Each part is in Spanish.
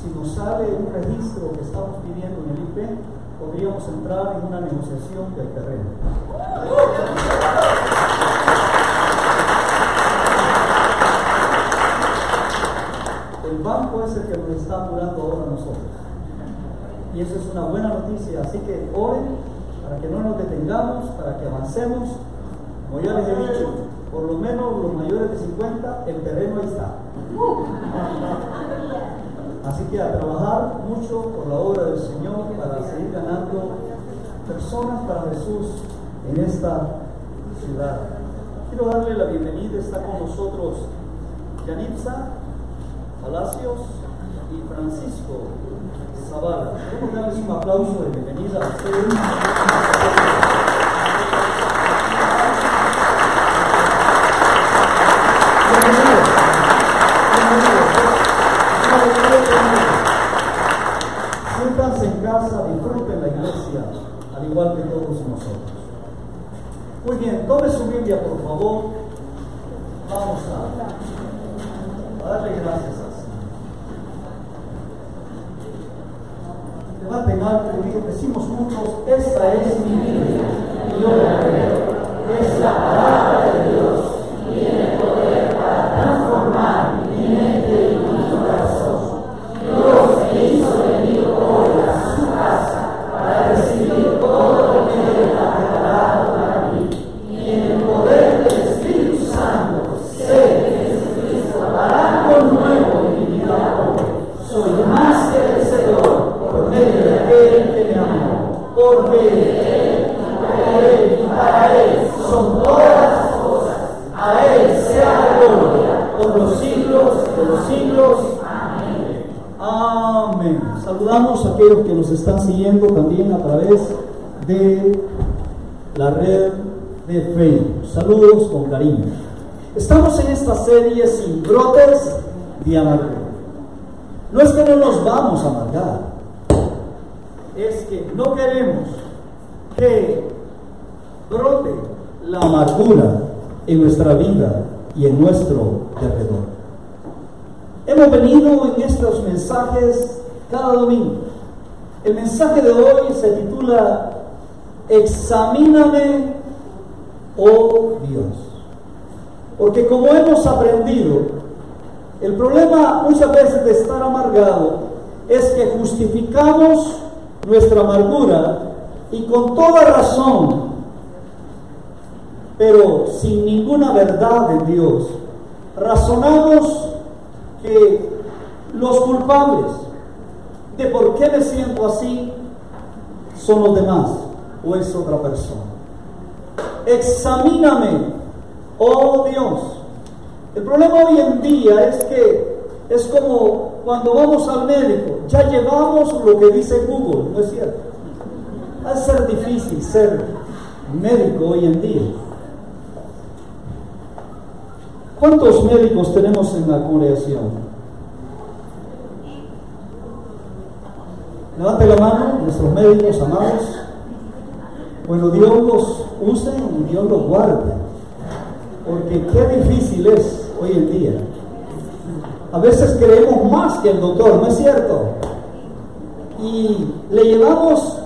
si nos sale un registro que estamos pidiendo en el IP, podríamos entrar en una negociación del terreno. El banco es el que nos está apurando ahora a nosotros. Y eso es una buena noticia. Así que hoy, para que no nos detengamos, para que avancemos, como ya les he dicho, por lo menos los mayores de 50, el terreno ahí está. Así que a trabajar mucho por la obra del Señor para seguir ganando personas para Jesús en esta ciudad. Quiero darle la bienvenida, está con nosotros Yanitza Palacios y Francisco Zavala. Queremos darles un aplauso de bienvenida a ustedes. Siéntanse en casa, disfruten la iglesia, al igual que todos nosotros. Muy bien, tome su Biblia, por favor. Siguiendo también a través de la red de Facebook. Saludos con cariño. Estamos en esta serie sin brotes de amargura. No es que no nos vamos a amargar, es que no queremos que brote la amargura en nuestra vida y en nuestro alrededor. Hemos venido en estos mensajes cada domingo. El mensaje de hoy se titula Examíname, oh Dios. Porque como hemos aprendido, el problema muchas veces de estar amargado es que justificamos nuestra amargura y con toda razón, pero sin ninguna verdad en Dios, razonamos que los culpables de por qué me siento así son los demás o es otra persona. Examíname, oh Dios. El problema hoy en día es que es como cuando vamos al médico, ya llevamos lo que dice Google, ¿no es cierto? Va a ser difícil ser médico hoy en día. ¿Cuántos médicos tenemos en la congregación? Levante la mano, nuestros médicos amados. Bueno, Dios los use y Dios los guarde. Porque qué difícil es hoy en día. A veces creemos más que el doctor, ¿no es cierto? Y le llevamos...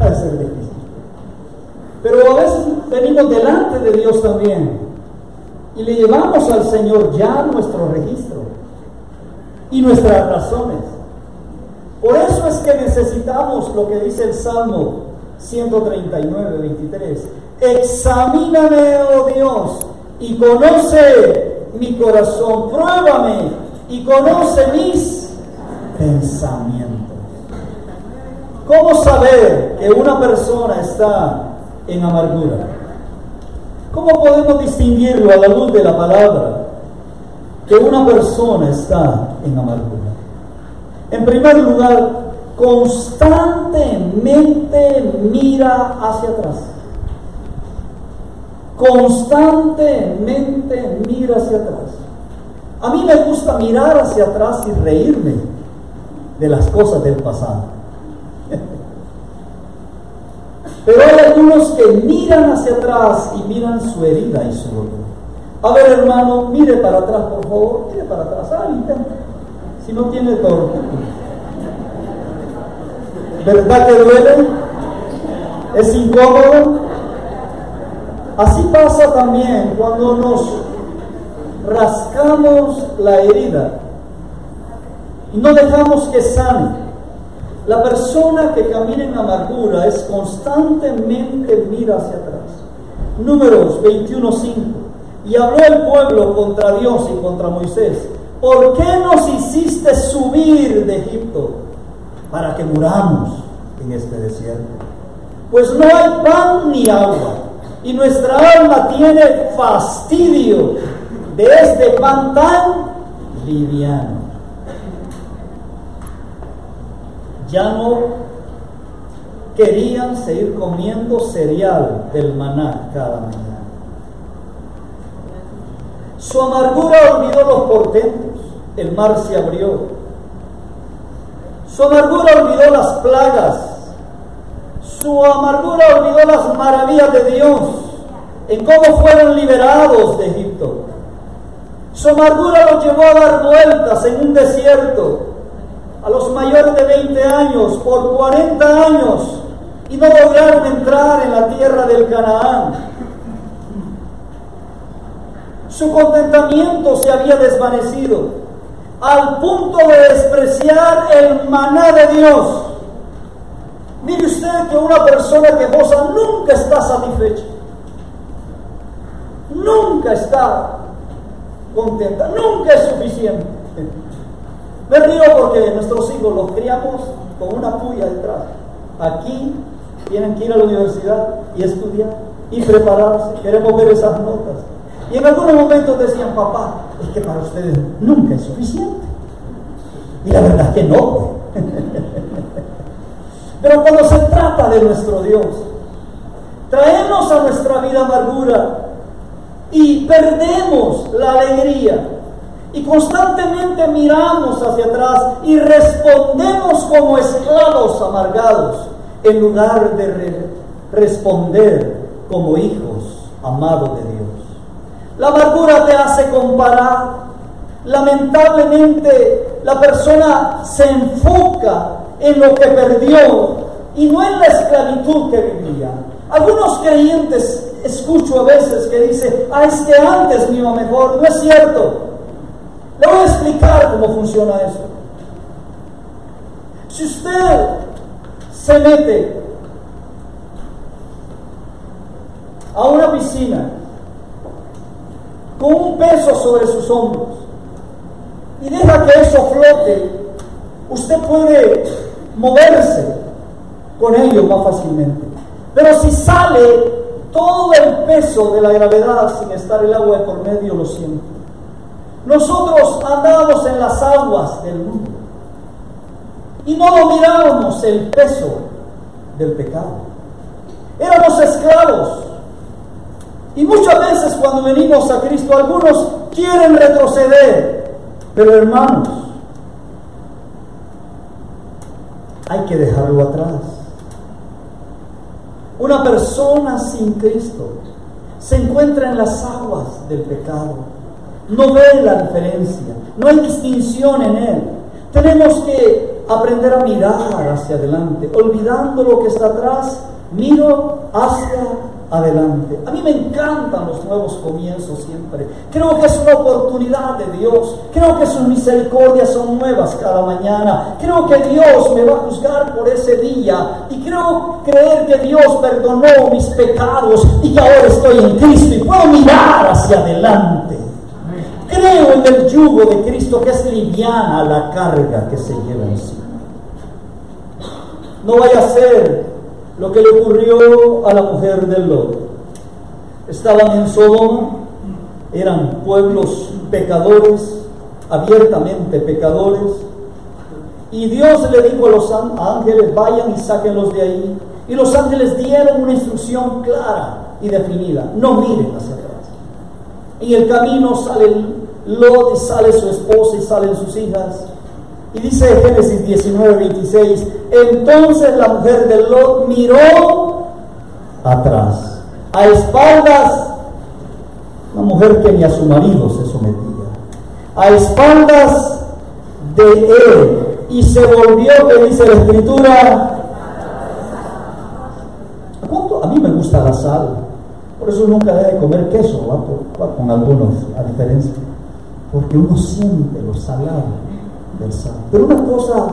Va a ser difícil. Pero a veces venimos delante de Dios también y le llevamos al Señor ya nuestro registro y nuestras razones. Por eso es que necesitamos lo que dice el Salmo 139, 23. Examíname, oh Dios, y conoce mi corazón, pruébame y conoce mis pensamientos. ¿Cómo saber que una persona está en amargura? ¿Cómo podemos distinguirlo a la luz de la palabra que una persona está en amargura? En primer lugar, constantemente mira hacia atrás. Constantemente mira hacia atrás. A mí me gusta mirar hacia atrás y reírme de las cosas del pasado. Pero hay algunos que miran hacia atrás y miran su herida y su dolor. A ver, hermano, mire para atrás, por favor. Mire para atrás. Ah. Si no tiene torta. ¿Verdad que duele? ¿Es incómodo? Así pasa también cuando nos rascamos la herida y no dejamos que sane. La persona que camina en amargura es constantemente mira hacia atrás. Números 21.5. Y habló el pueblo contra Dios y contra Moisés. ¿Por qué nos hiciste subir de Egipto para que muramos en este desierto? Pues no hay pan ni agua y nuestra alma tiene fastidio de este pan tan liviano. ya no querían seguir comiendo cereal del maná cada mañana. Su amargura olvidó los portentos, el mar se abrió. Su amargura olvidó las plagas. Su amargura olvidó las maravillas de Dios, en cómo fueron liberados de Egipto. Su amargura los llevó a dar vueltas en un desierto a los mayores de 20 años por 40 años y no lograron entrar en la tierra del Canaán. Su contentamiento se había desvanecido al punto de despreciar el maná de Dios. Mire usted que una persona que goza nunca está satisfecha, nunca está contenta, nunca es suficiente. Me porque nuestros hijos los criamos con una puya detrás. Aquí tienen que ir a la universidad y estudiar y prepararse. Queremos ver esas notas. Y en algunos momentos decían, papá, es que para ustedes nunca es suficiente. Y la verdad es que no. Pero cuando se trata de nuestro Dios, traemos a nuestra vida amargura y perdemos la alegría y constantemente miramos hacia atrás y respondemos como esclavos amargados en lugar de responder como hijos amados de Dios. La amargura te hace comparar. Lamentablemente la persona se enfoca en lo que perdió y no en la esclavitud que vivía. Algunos creyentes escucho a veces que dicen, ah, es que antes me iba mejor. No es cierto. Le voy a explicar cómo funciona eso. Si usted se mete a una piscina con un peso sobre sus hombros y deja que eso flote, usted puede moverse con ello más fácilmente. Pero si sale todo el peso de la gravedad sin estar el agua de por medio, lo siente. Nosotros andábamos en las aguas del mundo y no dominábamos el peso del pecado. Éramos esclavos. Y muchas veces cuando venimos a Cristo, algunos quieren retroceder, pero hermanos, hay que dejarlo atrás. Una persona sin Cristo se encuentra en las aguas del pecado no ve la diferencia, no hay distinción en él. Tenemos que aprender a mirar hacia adelante, olvidando lo que está atrás, miro hacia adelante. A mí me encantan los nuevos comienzos siempre. Creo que es una oportunidad de Dios. Creo que sus misericordias son nuevas cada mañana. Creo que Dios me va a juzgar por ese día. Y creo creer que Dios perdonó mis pecados y que ahora estoy en Cristo y puedo mirar hacia adelante. Creo en el yugo de Cristo que es liviana la carga que se lleva encima. No vaya a ser lo que le ocurrió a la mujer del Lot. Estaban en Sodoma, eran pueblos pecadores, abiertamente pecadores, y Dios le dijo a los ángeles, vayan y sáquenlos de ahí. Y los ángeles dieron una instrucción clara y definida, no miren hacia atrás. En el camino sale Lot y sale su esposa y salen sus hijas. Y dice Génesis 19, 26, entonces la mujer de Lot miró atrás, a espaldas, una mujer que ni a su marido se sometía, a espaldas de él y se volvió, que dice la escritura, ¿a mí me gusta la sal, por eso nunca debe comer queso, ¿va? con algunos, a diferencia, porque uno siente lo salado Pero una cosa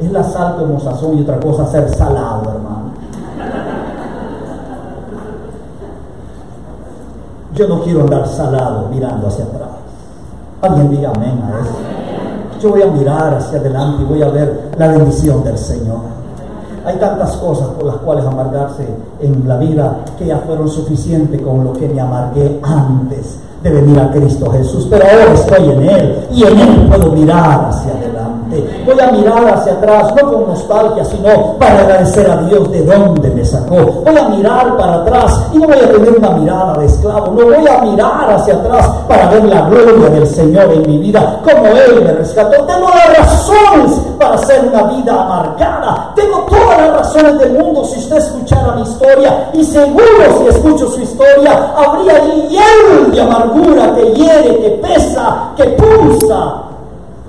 es la sal como sazón y otra cosa ser salado, hermano. Yo no quiero andar salado mirando hacia atrás. Alguien diga amén a eso. Yo voy a mirar hacia adelante y voy a ver la bendición del Señor. Hay tantas cosas por las cuales amargarse en la vida que ya fueron suficientes con lo que me amargué antes de venir a Cristo Jesús. Pero ahora estoy en Él y en Él puedo mirar hacia adelante. Voy a mirar hacia atrás, no con nostalgia, sino para agradecer a Dios de dónde me sacó. Voy a mirar para atrás y no voy a tener una mirada de esclavo. No voy a mirar hacia atrás para ver la gloria del Señor en mi vida, como Él me rescató. Tengo las razones para hacer una vida amargada. Las razones del mundo si usted escuchara mi historia. Y seguro si escucho su historia, habría hielo de amargura que hiere, que pesa, que pulsa.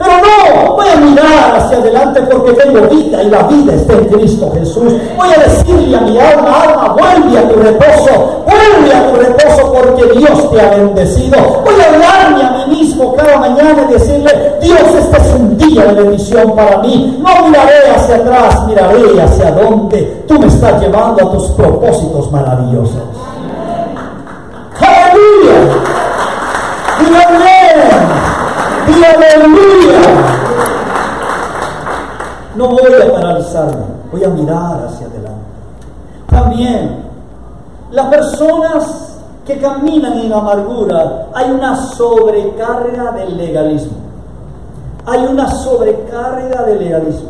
Pero no, voy a mirar hacia adelante porque tengo vida y la vida está en Cristo Jesús. Voy a decirle a mi alma, alma, vuelve a tu reposo, vuelve a tu reposo porque Dios te ha bendecido. Voy a hablarme a mí mismo cada mañana y decirle, Dios, este es un día de bendición para mí. No miraré hacia atrás, miraré hacia donde tú me estás llevando a tus propósitos maravillosos. Aleluya. ¡Y aleluya! No voy a paralizarme, voy a mirar hacia adelante. También, las personas que caminan en amargura, hay una sobrecarga del legalismo. Hay una sobrecarga del legalismo.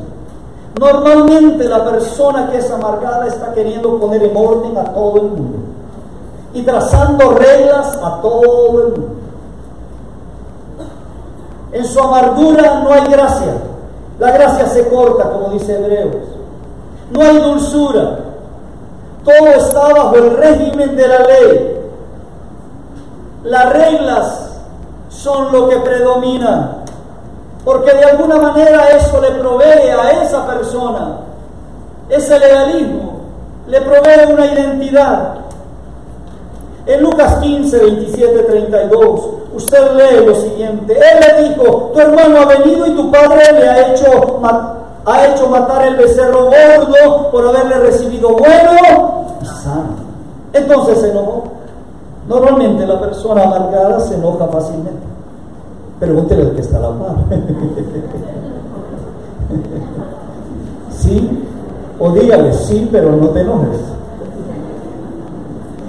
Normalmente la persona que es amargada está queriendo poner en orden a todo el mundo y trazando reglas a todo el mundo. En su amargura no hay gracia. La gracia se corta, como dice Hebreos. No hay dulzura. Todo está bajo el régimen de la ley. Las reglas son lo que predomina. Porque de alguna manera eso le provee a esa persona, ese legalismo, le provee una identidad. En Lucas 15, 27, 32, usted lee lo siguiente. Él le dijo, tu hermano ha venido y tu padre le ha hecho, ha hecho matar el becerro gordo por haberle recibido bueno y sano. Entonces se enojó. Normalmente la persona amargada se enoja fácilmente. Pregúntele al que está la par. sí, o dígale sí, pero no te enojes.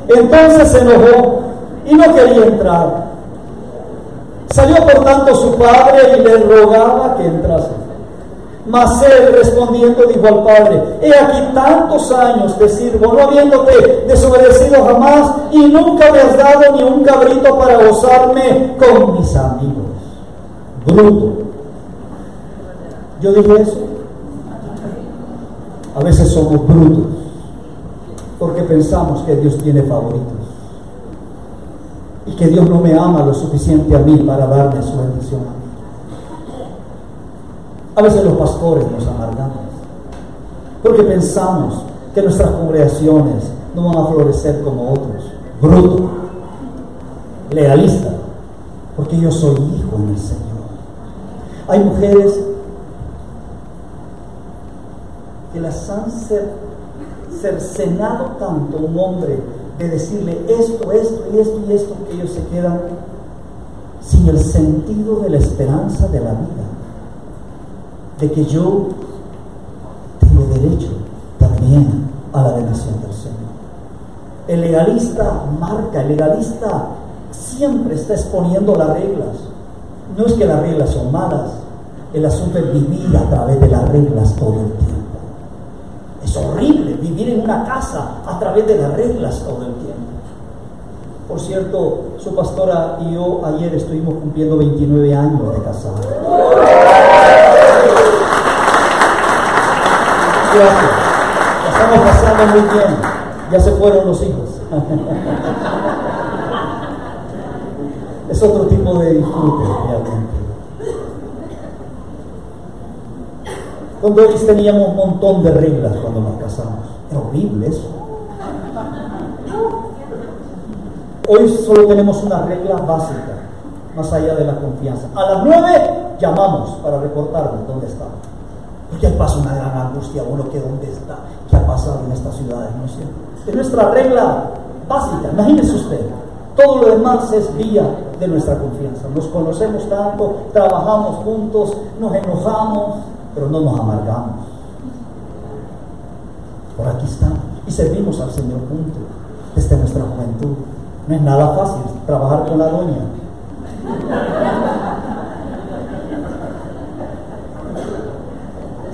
Entonces se enojó y no quería entrar. Salió por tanto su padre y le rogaba que entrase. Mas él respondiendo dijo al padre, he aquí tantos años te sirvo, no habiéndote desobedecido jamás, y nunca me has dado ni un cabrito para gozarme con mis amigos. Bruto. Yo dije eso. A veces somos brutos porque pensamos que Dios tiene favoritos y que Dios no me ama lo suficiente a mí para darme su bendición. A veces los pastores nos amargamos porque pensamos que nuestras congregaciones no van a florecer como otros. Bruto, legalista, porque yo soy hijo del Señor. Hay mujeres que las han cercenado tanto un hombre de decirle esto, esto y esto y esto, que ellos se quedan sin el sentido de la esperanza de la vida, de que yo tengo derecho también a la bendición del Señor. El legalista marca, el legalista siempre está exponiendo las reglas. No es que las reglas son malas, el asunto es vivir a través de las reglas todo el tiempo. Es horrible vivir en una casa a través de las reglas todo el tiempo. Por cierto, su pastora y yo ayer estuvimos cumpliendo 29 años de casado. Gracias. estamos pasando muy bien. Ya se fueron los hijos. es otro tipo de disfrute realmente. Con Doris teníamos un montón de reglas cuando nos casamos. Horrible eso. Hoy solo tenemos una regla básica, más allá de la confianza. A las nueve llamamos para reportarnos dónde está. Porque ahí pasa una gran angustia, uno que dónde está, qué ha pasado en esta ciudad, no sé. Es nuestra regla básica, imagínese usted. Todo lo demás es vía de nuestra confianza. Nos conocemos tanto, trabajamos juntos, nos enojamos, pero no nos amargamos. Por aquí estamos y servimos al Señor juntos desde nuestra juventud. No es nada fácil trabajar con la doña.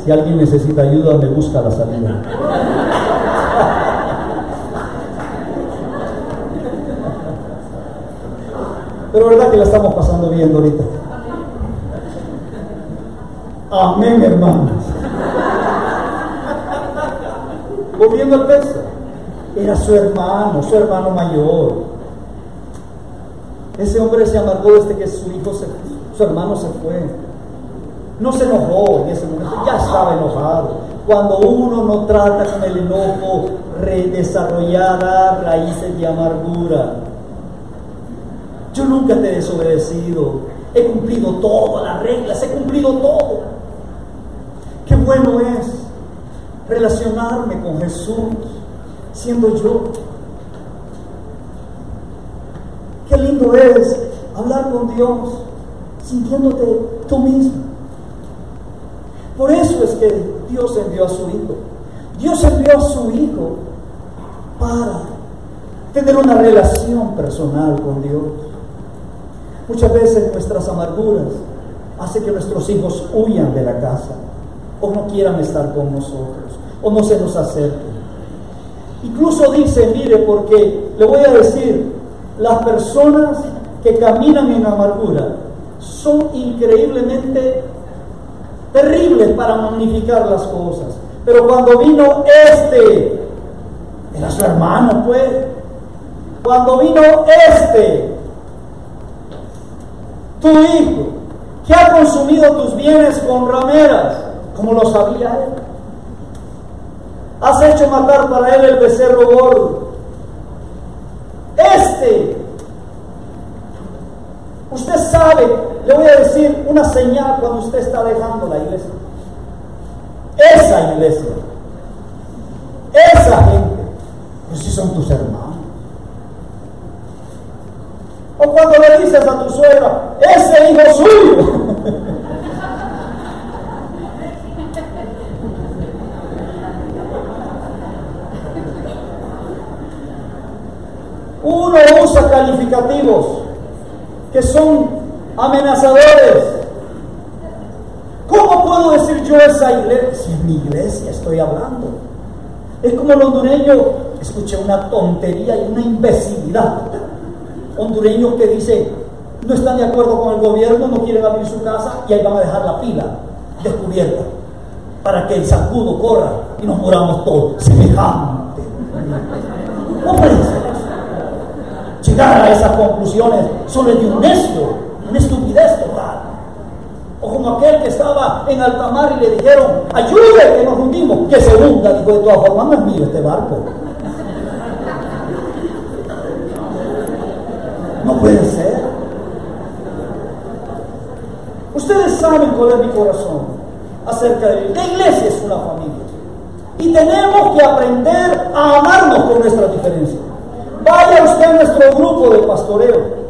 Si alguien necesita ayuda, me busca la salida. Pero verdad que la estamos pasando bien ahorita. Amén, hermanos. Volviendo al texto, era su hermano, su hermano mayor. Ese hombre se amargó desde que su hijo se, su hermano se fue. No se enojó en ese momento, ya estaba enojado. Cuando uno no trata con el enojo, redesarrollar raíces de amargura. Yo nunca te he desobedecido, he cumplido todas las reglas, he cumplido todo. Qué bueno es relacionarme con Jesús siendo yo. Qué lindo es hablar con Dios sintiéndote tú mismo. Por eso es que Dios envió a su Hijo. Dios envió a su Hijo para tener una relación personal con Dios. Muchas veces nuestras amarguras hacen que nuestros hijos huyan de la casa o no quieran estar con nosotros o no se nos acerquen. Incluso dice, mire, porque le voy a decir, las personas que caminan en amargura son increíblemente terribles para magnificar las cosas. Pero cuando vino este, era su hermano, pues, cuando vino este, tu hijo, que ha consumido tus bienes con rameras, como lo sabía él. Has hecho matar para él el becerro gordo. Este, usted sabe, le voy a decir una señal cuando usted está dejando la iglesia. Esa iglesia, esa gente, pues si son tus hermanos. O cuando le dices a tu suegra, ese hijo suyo. Uno usa calificativos que son amenazadores. ¿Cómo puedo decir yo esa iglesia? Si en mi iglesia estoy hablando. Es como el hondureño, escuché una tontería y una imbecilidad. Hondureños que dice, no están de acuerdo con el gobierno, no quieren abrir su casa y ahí van a dejar la pila descubierta para que el sacudo corra y nos muramos todos. Semejante. Ser Llegar a esas conclusiones solo es de un necio, una estupidez total. O como aquel que estaba en alta mar y le dijeron, ayude que nos hundimos, que se hunda. Dijo, de todas formas, no es mío este barco. No puede ser. Ustedes saben cuál es mi corazón acerca de La iglesia es una familia. Y tenemos que aprender a amarnos con nuestras diferencias. Vaya usted a nuestro grupo de pastoreo.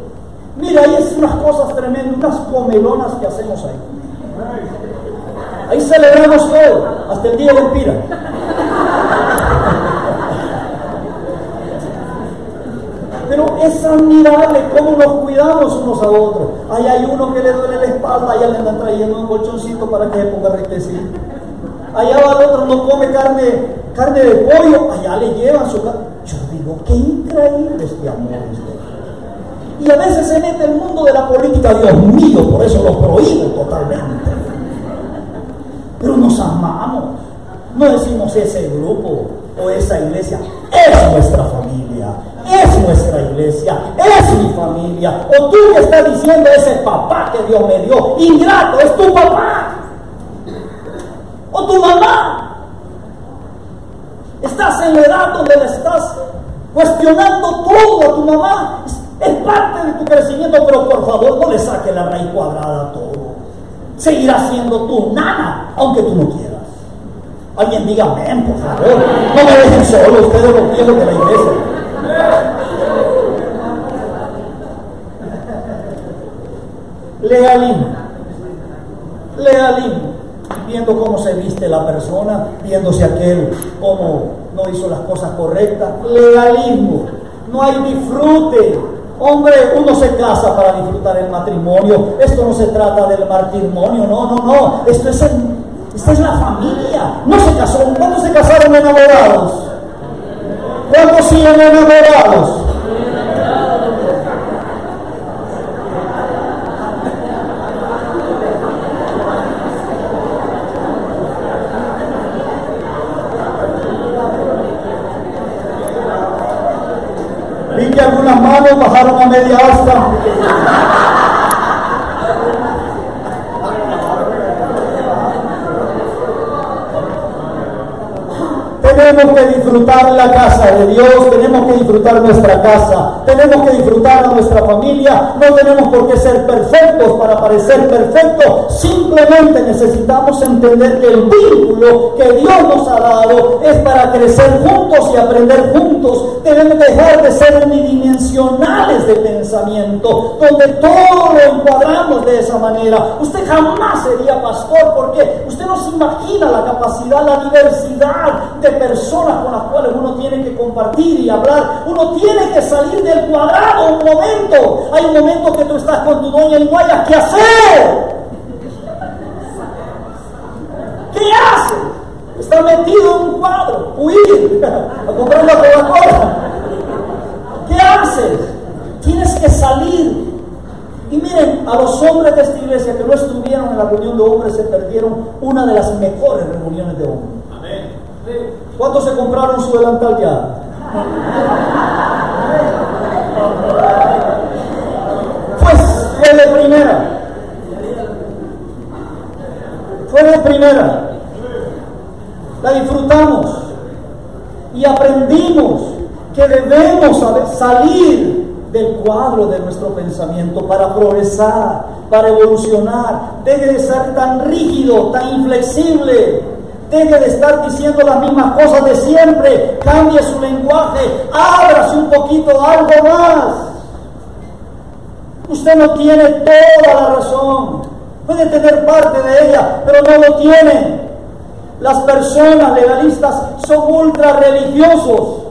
Mira, ahí es unas cosas tremendas, unas comelonas que hacemos ahí. Ahí celebramos todo, hasta el día de Pira. Pero es admirable cómo nos cuidamos unos a otros. Ahí hay uno que le duele la espalda, allá le andan trayendo un colchoncito para que se ponga rectecito. Allá va el otro, no come carne, carne de pollo, allá le llevan su carne. Yo digo, qué increíble este amor Y a veces se mete el mundo de la política, Dios mío, por eso lo prohíbo totalmente. Pero nos amamos. No decimos ese grupo o esa iglesia, es nuestra familia, es nuestra iglesia, es mi familia. O tú que estás diciendo ese papá que Dios me dio, ingrato, es tu papá. o tu mamá. Estás en la edad donde le estás cuestionando todo a tu mamá. Es parte de tu crecimiento, pero por favor no le saques la raíz cuadrada a todo. Seguirá siendo tu nana, aunque tú no quieras. Alguien diga amén, por favor. No me dejen solo ustedes los viejos de la iglesia. Legalismo. Legalismo. Viendo cómo se viste la persona, viendo si aquel cómo no hizo las cosas correctas. Legalismo. No hay disfrute. Hombre, uno se casa para disfrutar el matrimonio. Esto no se trata del matrimonio, no, no, no. Esto es esta es la familia. No se casó. ¿Cuándo se casaron enamorados? ¿Cuándo siguen enamorados? Disfrutar la casa de Dios, tenemos que disfrutar nuestra casa, tenemos que disfrutar a nuestra familia, no tenemos por qué ser perfectos para parecer perfectos, simplemente necesitamos entender que el vínculo que Dios nos ha dado es para crecer juntos y aprender juntos. Debemos dejar de ser unidimensionales de donde todo lo encuadramos de esa manera. Usted jamás sería pastor porque usted no se imagina la capacidad, la diversidad de personas con las cuales uno tiene que compartir y hablar. Uno tiene que salir del cuadrado un momento. Hay un momento que tú estás con tu doña y no hayas que hacer. ¿Qué haces? Está metido en un cuadro, huir, a comprar una Coca-Cola. ¿Qué haces? Tienes que salir. Y miren, a los hombres de esta iglesia que no estuvieron en la reunión de hombres se perdieron una de las mejores reuniones de hombres. ¿Cuántos se compraron su delantal ya? Pues fue de primera. Fue de primera. La disfrutamos y aprendimos que debemos salir del cuadro de nuestro pensamiento para progresar, para evolucionar. Deje de ser tan rígido, tan inflexible. Deje de estar diciendo las mismas cosas de siempre. Cambie su lenguaje. Ábrase un poquito algo más. Usted no tiene toda la razón. Puede tener parte de ella, pero no lo tiene. Las personas legalistas son ultra religiosos.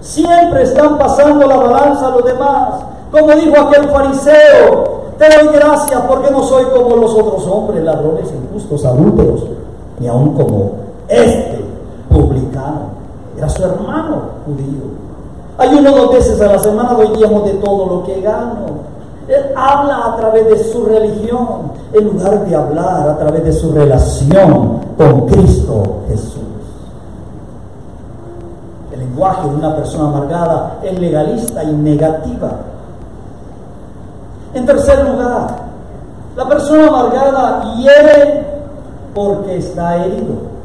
Siempre están pasando la balanza a los demás. Como dijo aquel fariseo, te doy gracias porque no soy como los otros hombres, ladrones, injustos, adúlteros, ni aun como este publicano era su hermano judío. Hay uno dos veces a la semana doy de todo lo que gano. Él habla a través de su religión en lugar de hablar a través de su relación con Cristo Jesús. El lenguaje de una persona amargada es legalista y negativa. En tercer lugar, la persona amargada hiere porque está herido.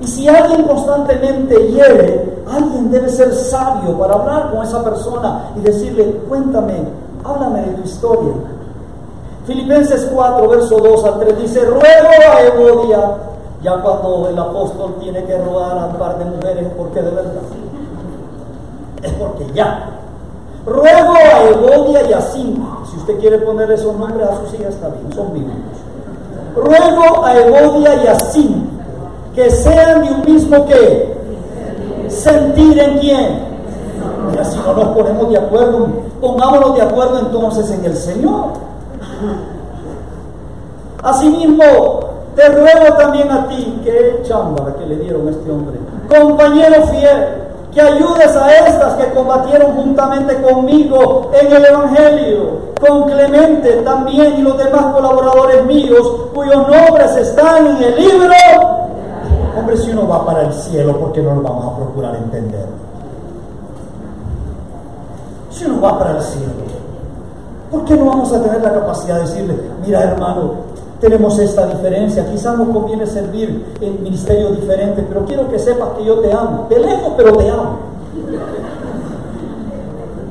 Y si alguien constantemente hiere, alguien debe ser sabio para hablar con esa persona y decirle, cuéntame, háblame de tu historia. Filipenses 4, verso 2 al 3 dice, ruego a Evodia, ya cuando el apóstol tiene que rogar a un par de mujeres, porque de verdad, es porque ya. Ruego a Evodia y a Cintia, si usted quiere poner esos nombres a sus hijas, está bien, son bíblicos. Ruego a Evodia y a Cintia que sean de un mismo que sentir en quién. Y así no nos ponemos de acuerdo, pongámonos de acuerdo entonces en el Señor. Asimismo, te ruego también a ti, que chamba que le dieron a este hombre, compañero fiel, que ayudes a estas que combatieron juntamente conmigo en el Evangelio, con Clemente también y los demás colaboradores míos, cuyos nombres están en el libro Hombre, si uno va para el cielo, ¿por qué no lo vamos a procurar entender? Si uno va para el cielo, ¿por qué no vamos a tener la capacidad de decirle, mira hermano, tenemos esta diferencia. Quizás nos conviene servir en ministerio diferente, pero quiero que sepas que yo te amo. De lejos, pero te amo.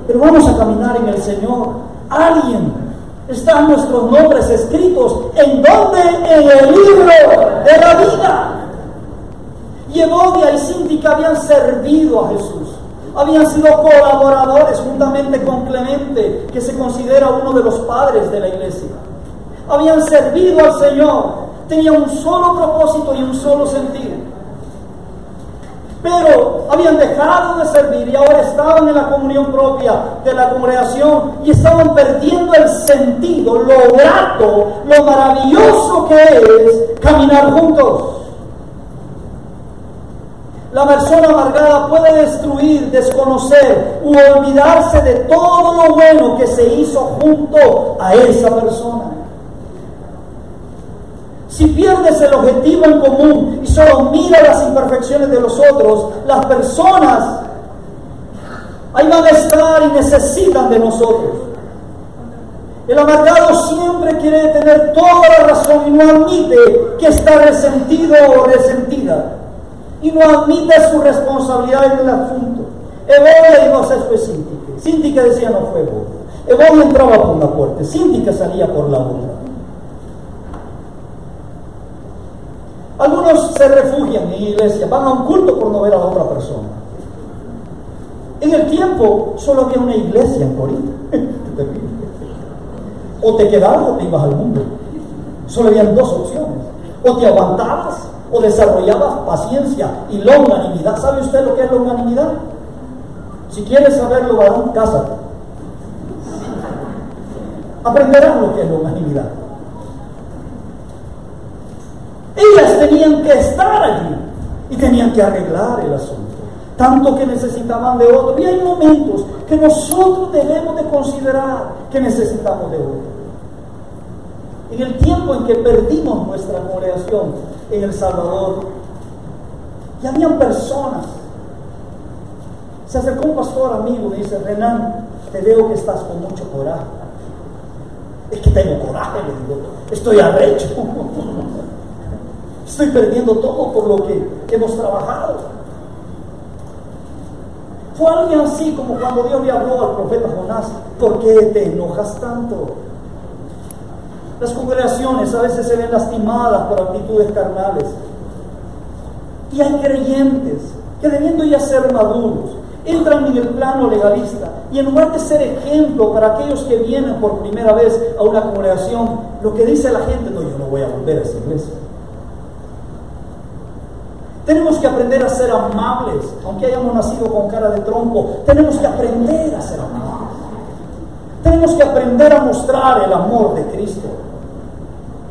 Pero vamos a caminar en el Señor. Alguien están nuestros nombres escritos. ¿En dónde? En el libro de la vida. Y Evodia y Síntica habían servido a Jesús. Habían sido colaboradores juntamente con Clemente, que se considera uno de los padres de la iglesia habían servido al Señor, tenían un solo propósito y un solo sentido. Pero habían dejado de servir y ahora estaban en la comunión propia de la congregación y estaban perdiendo el sentido, lo grato, lo maravilloso que es caminar juntos. La persona amargada puede destruir, desconocer u olvidarse de todo lo bueno que se hizo junto a esa persona. Si pierdes el objetivo en común y solo miras las imperfecciones de los otros, las personas ahí van a estar y necesitan de nosotros. El amargado siempre quiere tener toda la razón y no admite que está resentido o resentida. Y no admite su responsabilidad en el asunto. Evodia iba a ser fue. Cinti que decía no fue Evodia. Evodia entraba por una puerta, que salía por la otra. Algunos se refugian en iglesia, van a un culto por no ver a la otra persona. En el tiempo solo había una iglesia en Corinto. o te quedabas o te ibas al mundo. Solo habían dos opciones. O te aguantabas o desarrollabas paciencia y longanimidad. ¿Sabe usted lo que es longanimidad? Si quieres saberlo, varón, cásate. Aprenderás lo que es longanimidad. Ellas tenían que estar allí y tenían que arreglar el asunto, tanto que necesitaban de otro. Y hay momentos que nosotros debemos de considerar que necesitamos de otro. En el tiempo en que perdimos nuestra congregación en El Salvador, ya habían personas. Se acercó un pastor amigo y dice, Renan, te veo que estás con mucho coraje. Es que tengo coraje, le digo, estoy arrecho. Estoy perdiendo todo por lo que hemos trabajado. Fue alguien así como cuando Dios le habló al profeta Jonás, ¿por qué te enojas tanto? Las congregaciones a veces se ven lastimadas por actitudes carnales. Y hay creyentes que debiendo ya ser maduros, entran en el plano legalista y en lugar de ser ejemplo para aquellos que vienen por primera vez a una congregación, lo que dice la gente, no, yo no voy a volver a esa iglesia. Tenemos que aprender a ser amables, aunque hayamos nacido con cara de trompo. Tenemos que aprender a ser amables. Tenemos que aprender a mostrar el amor de Cristo.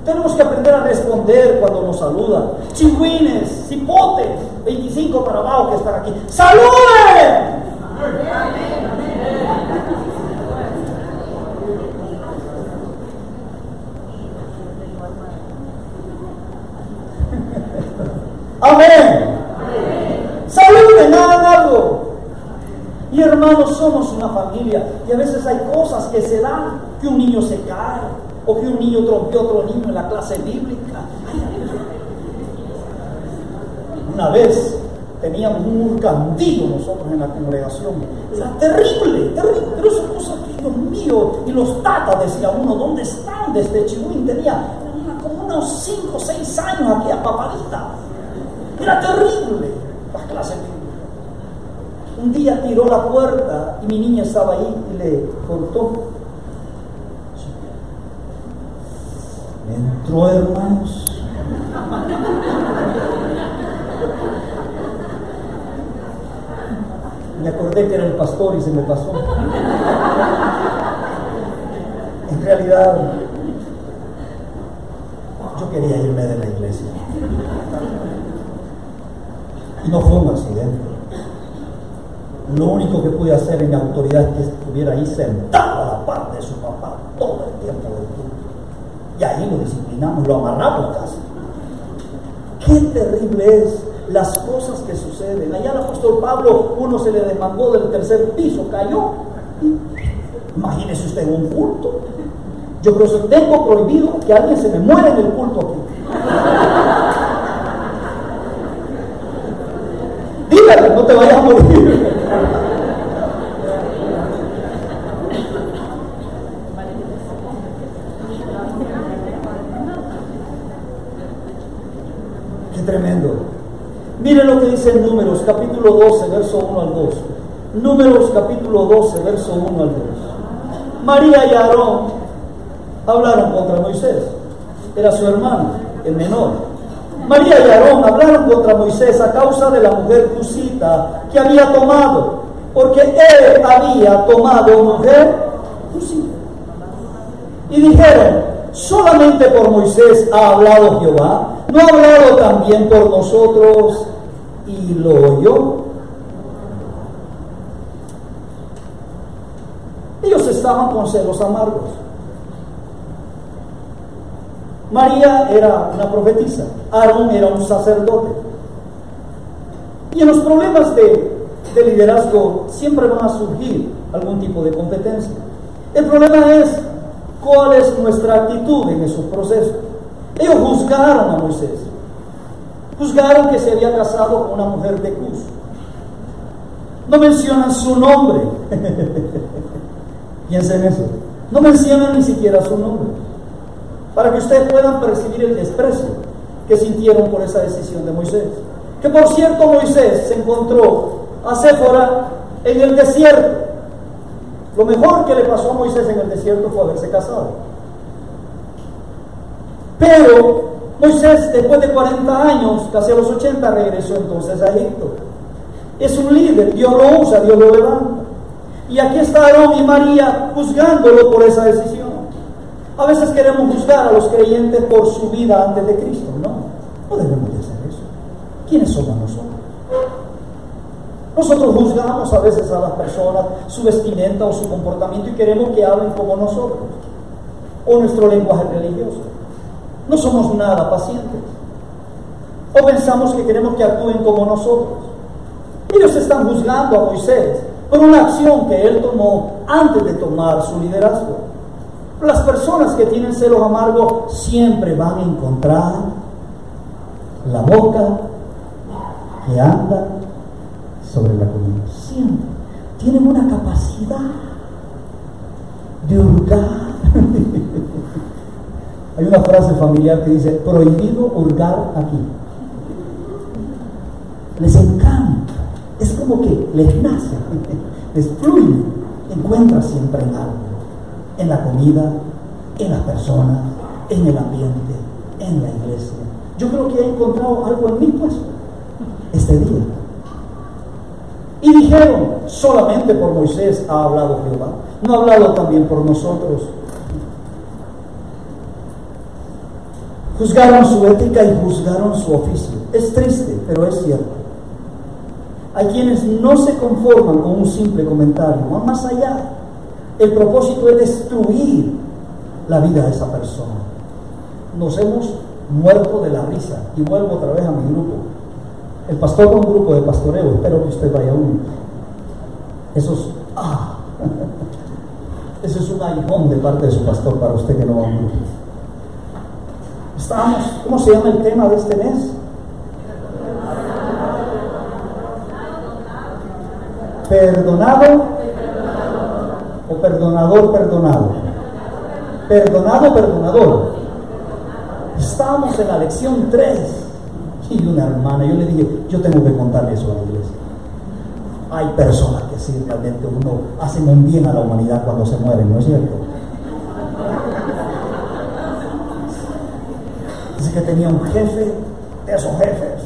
Tenemos que aprender a responder cuando nos saludan. Chigüines, cipotes, 25 para abajo que están aquí. ¡Saluden! Amén. Saluden, hagan algo. Y hermanos, somos una familia. Y a veces hay cosas que se dan, que un niño se cae, o que un niño trompeó a otro niño en la clase bíblica. Una vez teníamos un mercantillo nosotros en la congregación. Era terrible, terrible. Pero esa cosa que, Dios mío, y los tatas, decía uno, ¿dónde están? Desde Chihuín tenía como unos 5 o 6 años aquí a papadita. Era terrible las clases Un día tiró la puerta y mi niña estaba ahí y le cortó. Entró, hermanos. Me acordé que era el pastor y se me pasó. En realidad, yo quería irme de la iglesia. Y no fue un accidente. Lo único que pude hacer en autoridad es que estuviera ahí sentado a la parte de su papá el tiempo del culto. Y ahí lo disciplinamos, lo amarramos casi. Qué terrible es las cosas que suceden. Allá el apóstol Pablo, uno se le demandó del tercer piso, cayó. Imagínese usted un culto Yo creo que tengo prohibido que alguien se me muera en el culto aquí. Dígale, no te vayas a morir. Qué tremendo. Mire lo dice en Números, capítulo 12, verso 1 al 2. Números, capítulo 12, verso 1 al 2. María y Aarón hablaron contra Moisés. Era su hermano, el menor. María y Aarón hablaron contra Moisés a causa de la mujer cusita que había tomado, porque él había tomado mujer cusita. Y dijeron, solamente por Moisés ha hablado Jehová, no ha hablado también por nosotros y lo oyó. Ellos estaban con celos amargos. María era una profetisa, Aarón era un sacerdote. Y en los problemas de, de, liderazgo siempre van a surgir algún tipo de competencia. El problema es cuál es nuestra actitud en esos procesos. Ellos juzgaron a Moisés. Juzgaron que se había casado con una mujer de Cus. No mencionan su nombre. Piensen eso. No mencionan ni siquiera su nombre. Para que ustedes puedan percibir el desprecio que sintieron por esa decisión de Moisés. Que por cierto Moisés se encontró a Séfora en el desierto. Lo mejor que le pasó a Moisés en el desierto fue haberse casado. Pero Moisés, después de 40 años, casi a los 80, regresó entonces a Egipto. Es un líder, Dios lo usa, Dios lo levanta. Y aquí está Aarón y María juzgándolo por esa decisión. A veces queremos juzgar a los creyentes por su vida antes de Cristo. No, no debemos de hacer eso. ¿Quiénes somos nosotros? Nosotros juzgamos a veces a las personas su vestimenta o su comportamiento y queremos que hablen como nosotros o nuestro lenguaje religioso. No somos nada pacientes. O pensamos que queremos que actúen como nosotros. Ellos están juzgando a Moisés por una acción que él tomó antes de tomar su liderazgo. Las personas que tienen celos amargos siempre van a encontrar la boca que anda sobre la comida. Siempre. Tienen una capacidad de hurgar. Hay una frase familiar que dice, prohibido hurgar aquí. Les encanta. Es como que les nace, les fluye. Encuentra siempre en algo. En la comida, en las personas, en el ambiente, en la iglesia. Yo creo que he encontrado algo en mí, pues, este día. Y dijeron, solamente por Moisés ha hablado Jehová. No ha hablado también por nosotros. Juzgaron su ética y juzgaron su oficio. Es triste, pero es cierto. Hay quienes no se conforman con un simple comentario, van más allá. El propósito es destruir la vida de esa persona. Nos hemos muerto de la risa. Y vuelvo otra vez a mi grupo. El pastor con un grupo de pastoreo, espero que usted vaya uno. Esos, ah, eso es un aguijón de parte de su pastor para usted que no va a un grupo. Estamos, ¿cómo se llama el tema de este mes? Perdonado o perdonador, perdonado. Perdonado, perdonador. Estamos en la lección 3 y una hermana, yo le dije, yo tengo que contarle eso a la iglesia. Hay personas que sí, realmente uno hacen un bien a la humanidad cuando se mueren, ¿no es cierto? Dice que tenía un jefe de esos jefes.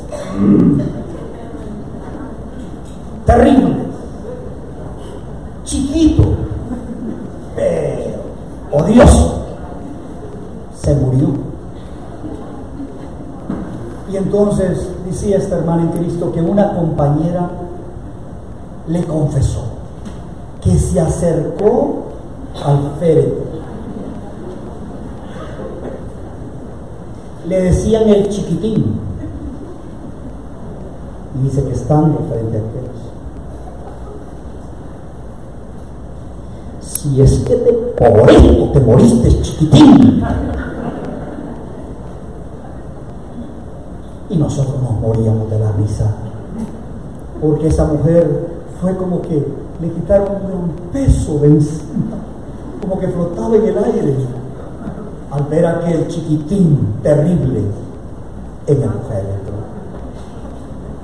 Terrible. Chiquito. Pero odioso. Se murió. Y entonces decía esta hermana en Cristo que una compañera le confesó que se acercó al féretro. Le decían el chiquitín. Y dice que estando frente a aquellos. si es que te, por esto te moriste chiquitín. Y nosotros nos moríamos de la risa, porque esa mujer fue como que le quitaron un peso de encima, como que flotaba en el aire ver aquel chiquitín terrible en el féretro.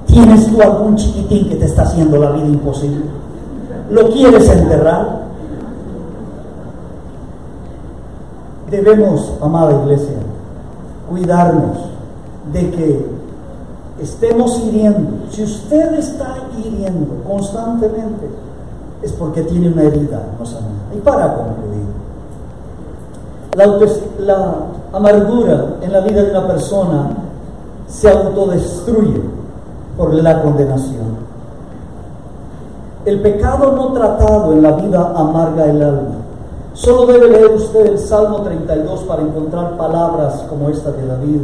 ¿Tienes tú algún chiquitín que te está haciendo la vida imposible? ¿Lo quieres enterrar? Debemos, amada iglesia, cuidarnos de que estemos hiriendo. Si usted está hiriendo constantemente, es porque tiene una herida no sanada. Y para concluir, la, amargura en la vida de una persona se autodestruye por la condenación. El pecado no tratado en la vida amarga el alma. Solo debe leer usted el Salmo 32 para encontrar palabras como esta de David.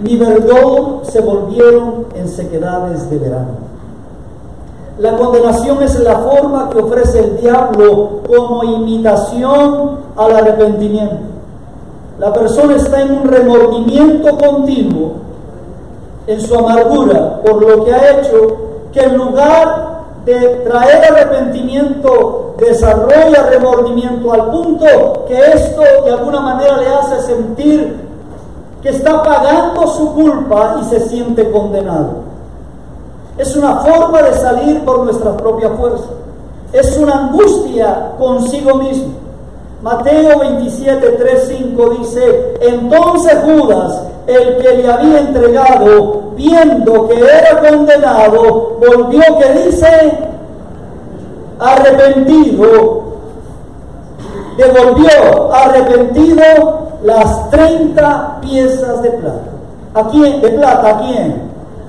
Mi verdor se volvieron en sequedades de verano. La condenación es la forma que ofrece el diablo como imitación al arrepentimiento. La persona está en un remordimiento continuo en su amargura por lo que ha hecho, que en lugar de traer arrepentimiento, desarrolla remordimiento al punto que esto de alguna manera le hace sentir que está pagando su culpa y se siente condenado. Es una forma de salir por nuestra propia fuerza. Es una angustia consigo mismo. Mateo 27, 3, 5 dice, entonces Judas, el que le había entregado, viendo que era condenado, volvió, que dice, arrepentido, devolvió arrepentido las 30 piezas de plata. ¿A quién? De plata, ¿a quién?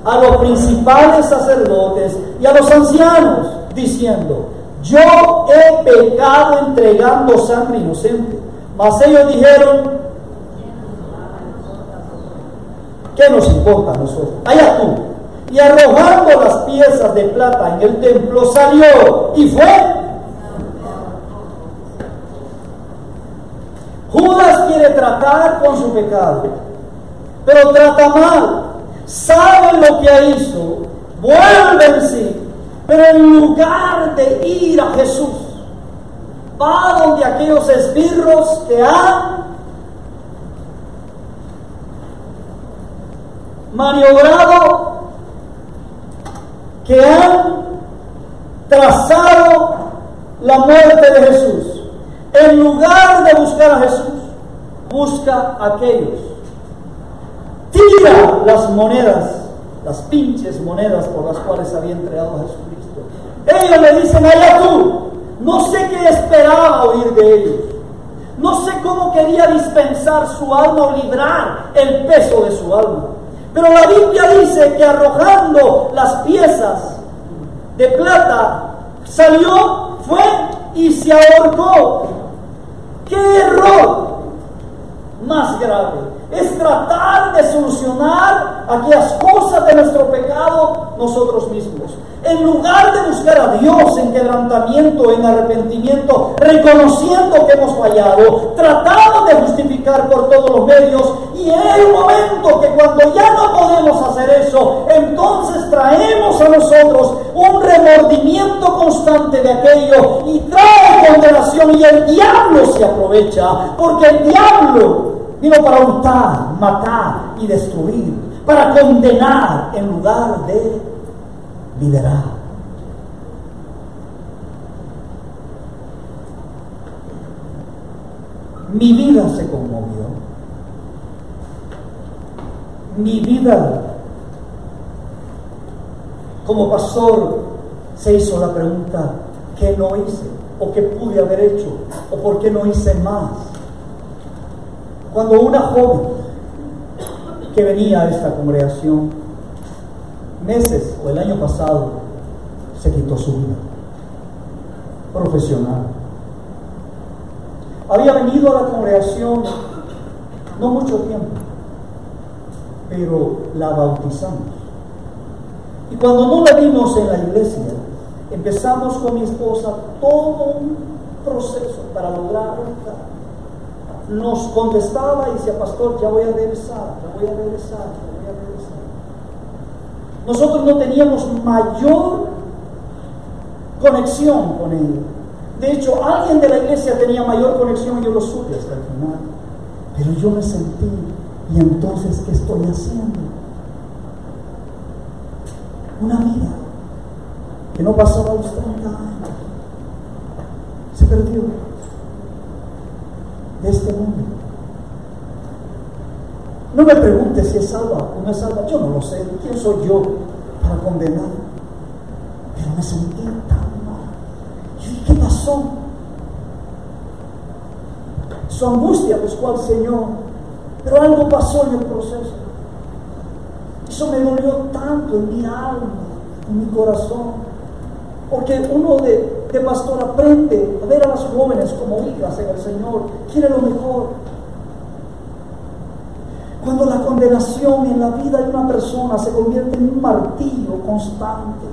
A los principales sacerdotes y a los ancianos, diciendo, yo he pecado entregando sangre inocente. Mas ellos dijeron, ¿qué nos importa a nosotros? Allá tú. Y arrojando las piezas de plata en el templo, salió y fue Judas quiere tratar con su pecado, pero trata mal. Sabe lo que hizo, vuelve en sí, pero en lugar de ir a Jesús, va donde aquellos esbirros que han maniobrado, que han trazado la muerte de Jesús. En lugar de buscar a Jesús, busca a aquellos. Tira las monedas, las pinches monedas por las cuales había entregado a Jesucristo. Ellos le dicen, allá tú, no sé qué esperaba oír de ellos. No sé cómo quería dispensar su alma o librar el peso de su alma. Pero la Biblia dice que arrojando las piezas de plata, salió, fue y se ahorcó. ¡Qué error más grave! Es tratar de solucionar aquellas cosas de nuestro pecado nosotros mismos. En lugar de buscar a Dios en quebrantamiento, en arrepentimiento, reconociendo que hemos fallado, tratando de justificar por todos los medios, y en un momento que cuando ya no podemos hacer eso, entonces traemos a nosotros un remordimiento constante de aquello y trae condenación y el diablo se aprovecha, porque el diablo vino para hurtar, matar y destruir, para condenar en lugar de liderar. Mi vida se conmovió. Mi vida como pastor se hizo la pregunta, ¿qué no hice? ¿O qué pude haber hecho? ¿O por qué no hice más? Cuando una joven que venía a esta congregación meses o el año pasado se quitó su vida profesional. Había venido a la congregación no mucho tiempo, pero la bautizamos. Y cuando no la vimos en la iglesia, empezamos con mi esposa todo un proceso para lograr Nos contestaba y decía, pastor, ya voy a regresar, ya voy a regresar, ya voy a regresar. Nosotros no teníamos mayor conexión con él. De hecho, alguien de la iglesia tenía mayor conexión y yo lo supe hasta el final. Pero yo me sentí, ¿y entonces qué estoy haciendo? Una vida que no pasaba los 30 años. Se perdió de este mundo. No me preguntes si es salva o no es salva, yo no lo sé. ¿Quién soy yo para condenar? Pero me sentí tan mal. ¿qué pasó? Su angustia buscó al Señor, pero algo pasó en el proceso. Eso me dolió tanto en mi alma, en mi corazón. Porque uno de, de pastor aprende a ver a las jóvenes como hijas en el Señor, quiere lo mejor. Cuando la condenación en la vida de una persona se convierte en un martillo constante,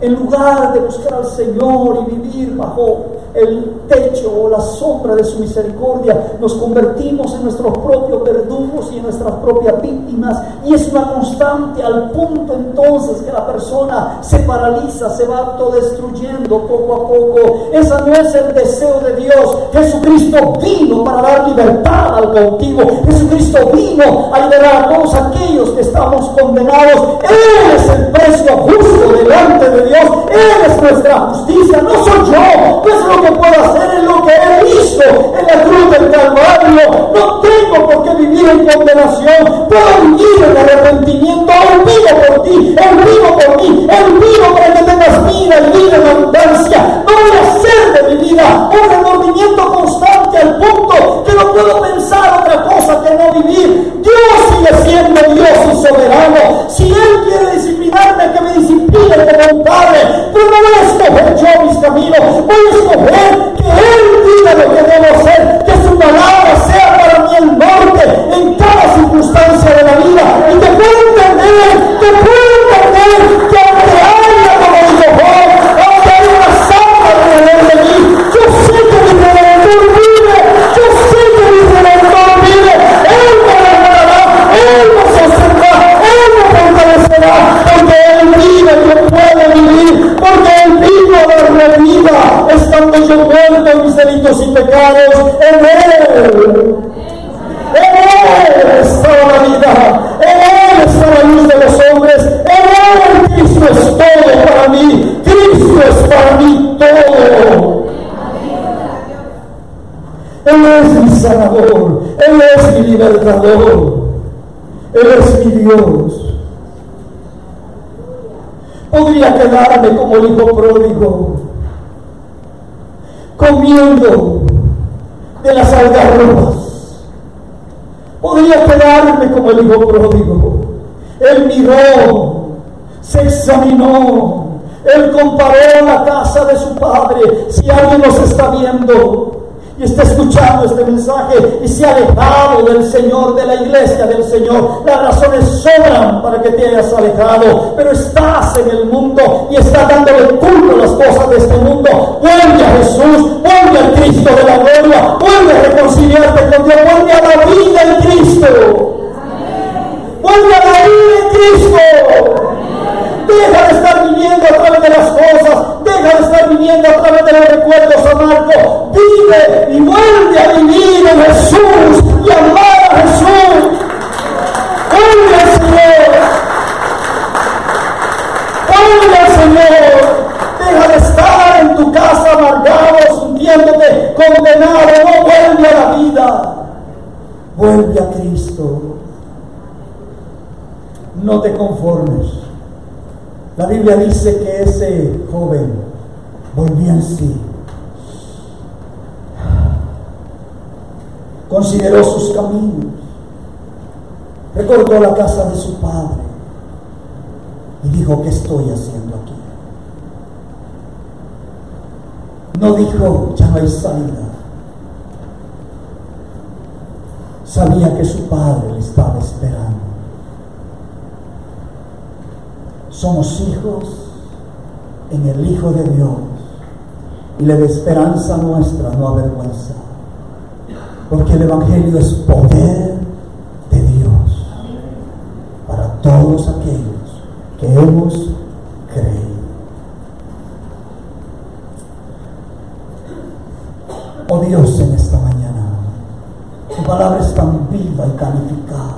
en lugar de buscar al Señor y vivir bajo el techo o la sombra de su misericordia, nos convertimos en nuestros propios verdugos y en nuestras propias víctimas. Y es una constante al punto entonces que la persona se paraliza, se va autodestruyendo poco a poco. Ese no es el deseo de Dios. Jesucristo vino para dar libertad al cautivo. Jesucristo vino a liberar a todos aquellos que estamos condenados. Él es el precio justo delante de Dios. Él es nuestra justicia, no soy yo. No que puedo hacer en lo que he visto en la cruz del Calvario. No tengo por qué vivir en condenación. Puedo vivir en arrepentimiento. Él vivo por ti. Él vivo por mí. Él vivo para que tengas vida y vida en abundancia. No voy a hacer de mi vida un remordimiento constante al punto que no puedo pensar otra cosa que no vivir. Dios sigue siendo Dios y soberano. Que me discipline como un padre. Pero no voy a escoger yo mis caminos. Voy a escoger que Él diga lo que debo hacer, que su palabra sea para mí el norte en cada circunstancia de la vida. Y te puedo entender, pecados, en Él. En Él está la vida, en Él está la luz de los hombres, en Él Cristo es todo para mí, Cristo es para mí todo. Él es mi sanador, Él es mi libertador, Él es mi Dios. Podría quedarme como el hijo pródigo, comiendo de las algarrobas. Podría quedarme como el hijo pródigo. Él miró, se examinó, él comparó la casa de su padre. Si alguien nos está viendo, y está escuchando este mensaje y se ha alejado del Señor, de la iglesia del Señor, las razones sobran para que te hayas alejado, pero estás en el mundo y estás dándole culto a las cosas de este mundo. Vuelve a Jesús, vuelve al Cristo de la gloria, vuelve a reconciliarte con Dios, vuelve a la vida en Cristo. Vuelve a la vida en Cristo. Deja de estar viviendo a través de las cosas. Deja de estar viviendo a través de los recuerdos amargos. Vive y vuelve a vivir en Jesús y amar a Jesús. Vuelve al Señor. Vuelve al Señor. Deja de estar en tu casa amargado, sintiéndote condenado. No vuelve a la vida. Vuelve a Cristo. No te conformes. La Biblia dice que ese joven volvió en sí. Consideró sus caminos. Recordó la casa de su padre. Y dijo, ¿qué estoy haciendo aquí? No dijo, ya no hay salida. Sabía que su padre le estaba esperando. Somos hijos en el Hijo de Dios. y le dé esperanza nuestra, no avergüenza. Porque el Evangelio es poder de Dios para todos aquellos que hemos creído. Oh Dios, en esta mañana, tu palabra es tan viva y tan eficaz.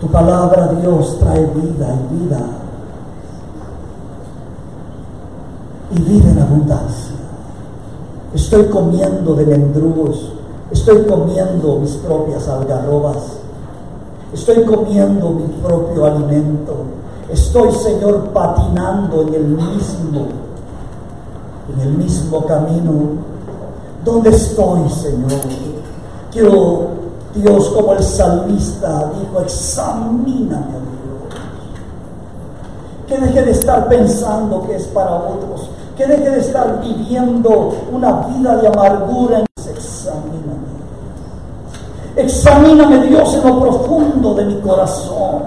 Tu palabra, Dios, trae vida y vida. Y vida en abundancia. Estoy comiendo de mendrugos. Estoy comiendo mis propias algarrobas. Estoy comiendo mi propio alimento. Estoy, Señor, patinando en el mismo, en el mismo camino ¿Dónde estoy, Señor? Quiero, Dios, como el salmista dijo, examíname, Dios. Que deje de estar pensando que es para otros. Que deje de estar viviendo una vida de amargura. Examíname. Examíname, Dios, en lo profundo de mi corazón.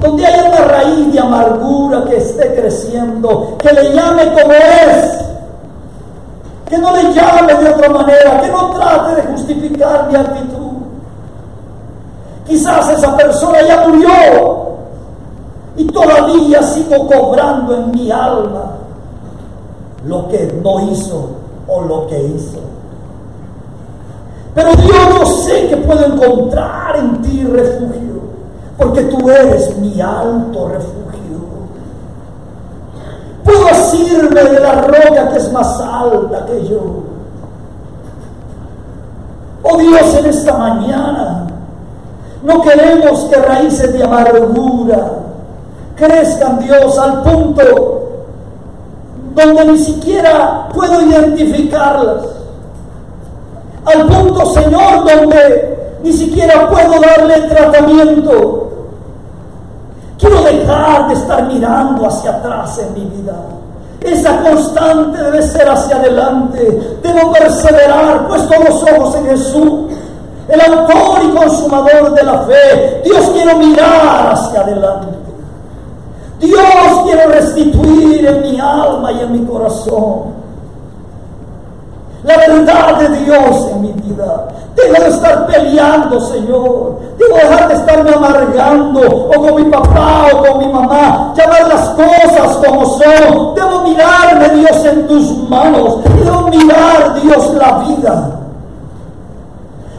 Donde haya una raíz de amargura que esté creciendo, que le llame como es que no le llame de otra manera, que no trate de justificar mi actitud. Quizás esa persona ya murió y todavía sigo cobrando en mi alma lo que no hizo o lo que hizo. Pero Dios no sé que puedo encontrar en ti refugio, porque tú eres mi alto refugio. Puedo asirme de la roca que es más alta que yo. Oh Dios, en esta mañana no queremos que raíces de amargura crezcan, Dios, al punto donde ni siquiera puedo identificarlas. Al punto, Señor, donde ni siquiera puedo darle tratamiento. Quiero dejar de estar mirando hacia atrás en mi vida. Esa constante debe ser hacia adelante. Debo perseverar, puesto los ojos en Jesús, el autor y consumador de la fe. Dios quiero mirar hacia adelante. Dios quiero restituir en mi alma y en mi corazón la verdad de Dios en mi vida. Debo de estar peleando, Señor. Debo dejar de estarme amargando o con mi papá o con mi mamá. Llamar las cosas como son. Debo mirarme, Dios, en tus manos. Debo mirar, Dios, la vida.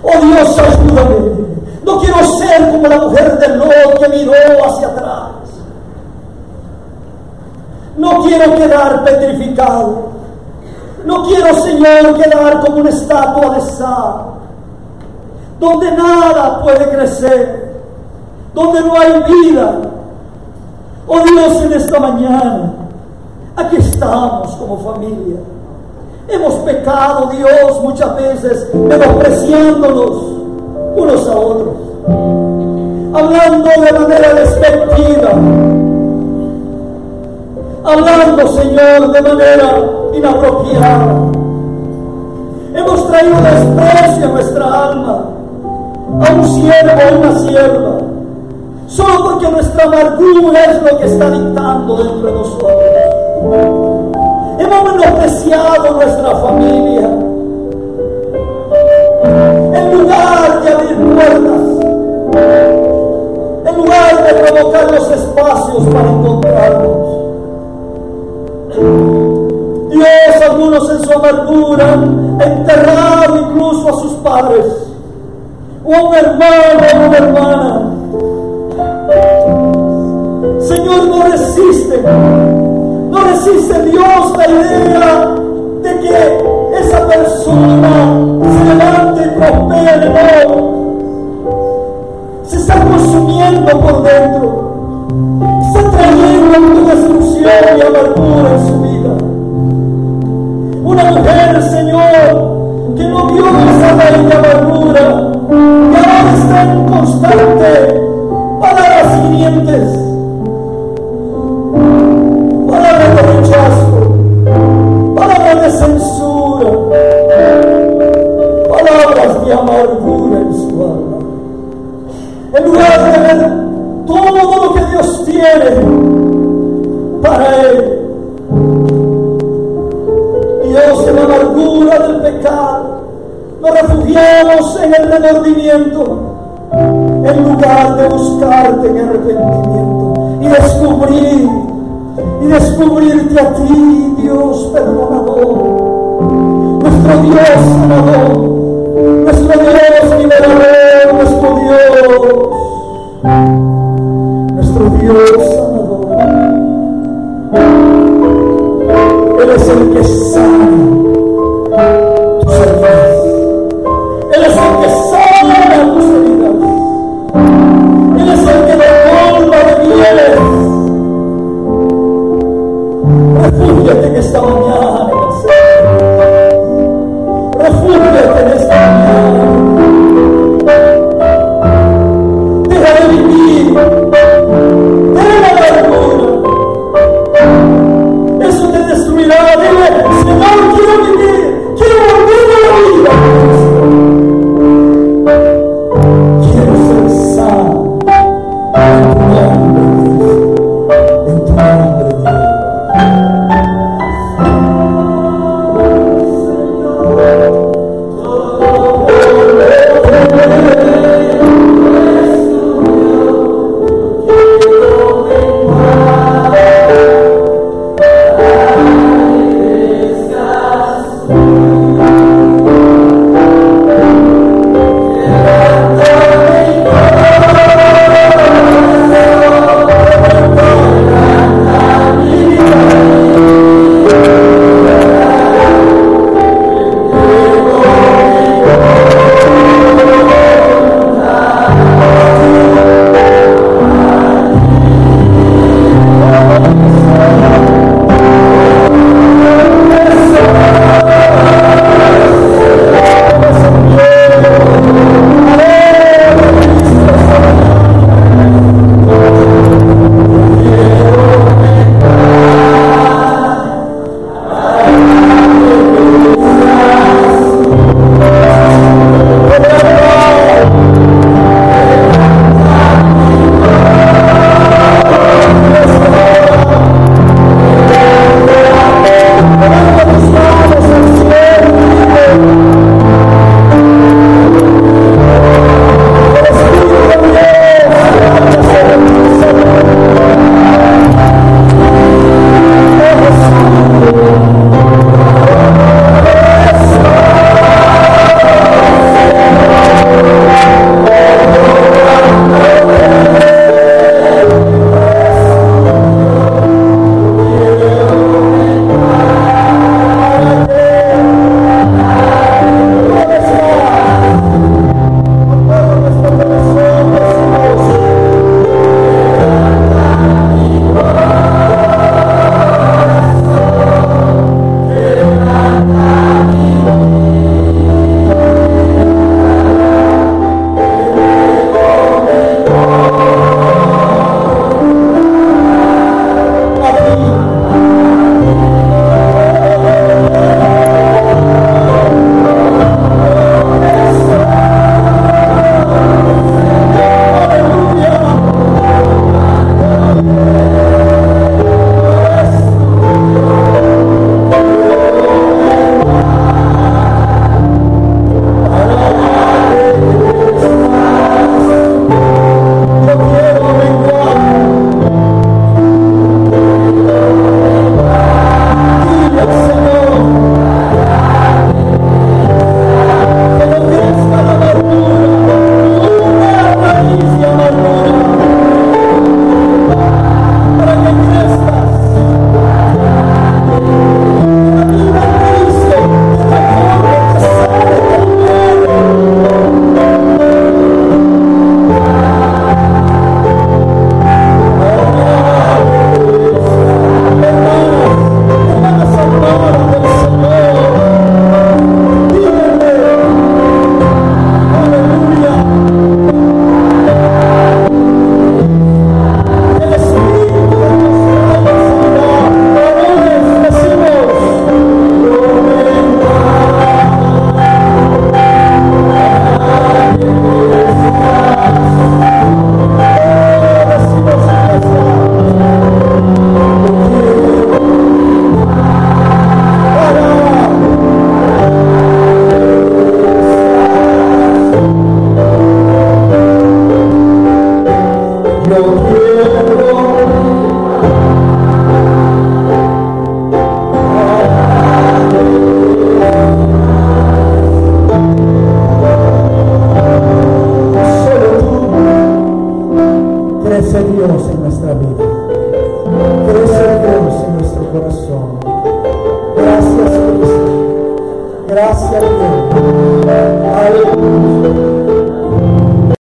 Oh Dios, ayúdame. No quiero ser como la mujer del Lot que miró hacia atrás. No quiero quedar petrificado. No quiero, Señor, quedar como una estatua de sal, donde nada puede crecer, donde no hay vida. Oh Dios, en esta mañana, aquí estamos como familia. Hemos pecado, Dios, muchas veces, menospreciándonos unos a otros, hablando de manera despectiva, hablando, Señor, de manera inapropiada. Hemos traído desprecio a nuestra alma, a un siervo o una sierva, solo porque nuestra amargura es lo que está dictando dentro de nosotros. Hemos menospreciado nuestra familia. En lugar de abrir puertas, en lugar de provocar los espacios para encontrarnos. Dios, algunos en su amargura, enterrado incluso a sus padres, un hermano una hermana. Señor, no resiste, no resiste Dios la idea de que esa persona se levante y prospere, no. Se está consumiendo por dentro, está trayendo una destrucción y amargura en su vida. Una mujer, Señor, que no vio esa raíz de amargura, que ahora está palabras hirientes, palabras de rechazo, palabras de censura, palabras de amargura en su alma. En lugar de ver todo lo que Dios tiene para Él. Dios, en la amargura del pecado, nos refugiamos en el remordimiento, en lugar de buscarte en arrepentimiento y descubrir, y descubrirte a ti, Dios perdonador, nuestro Dios sanador, nuestro Dios liberador, nuestro Dios, nuestro Dios sanador.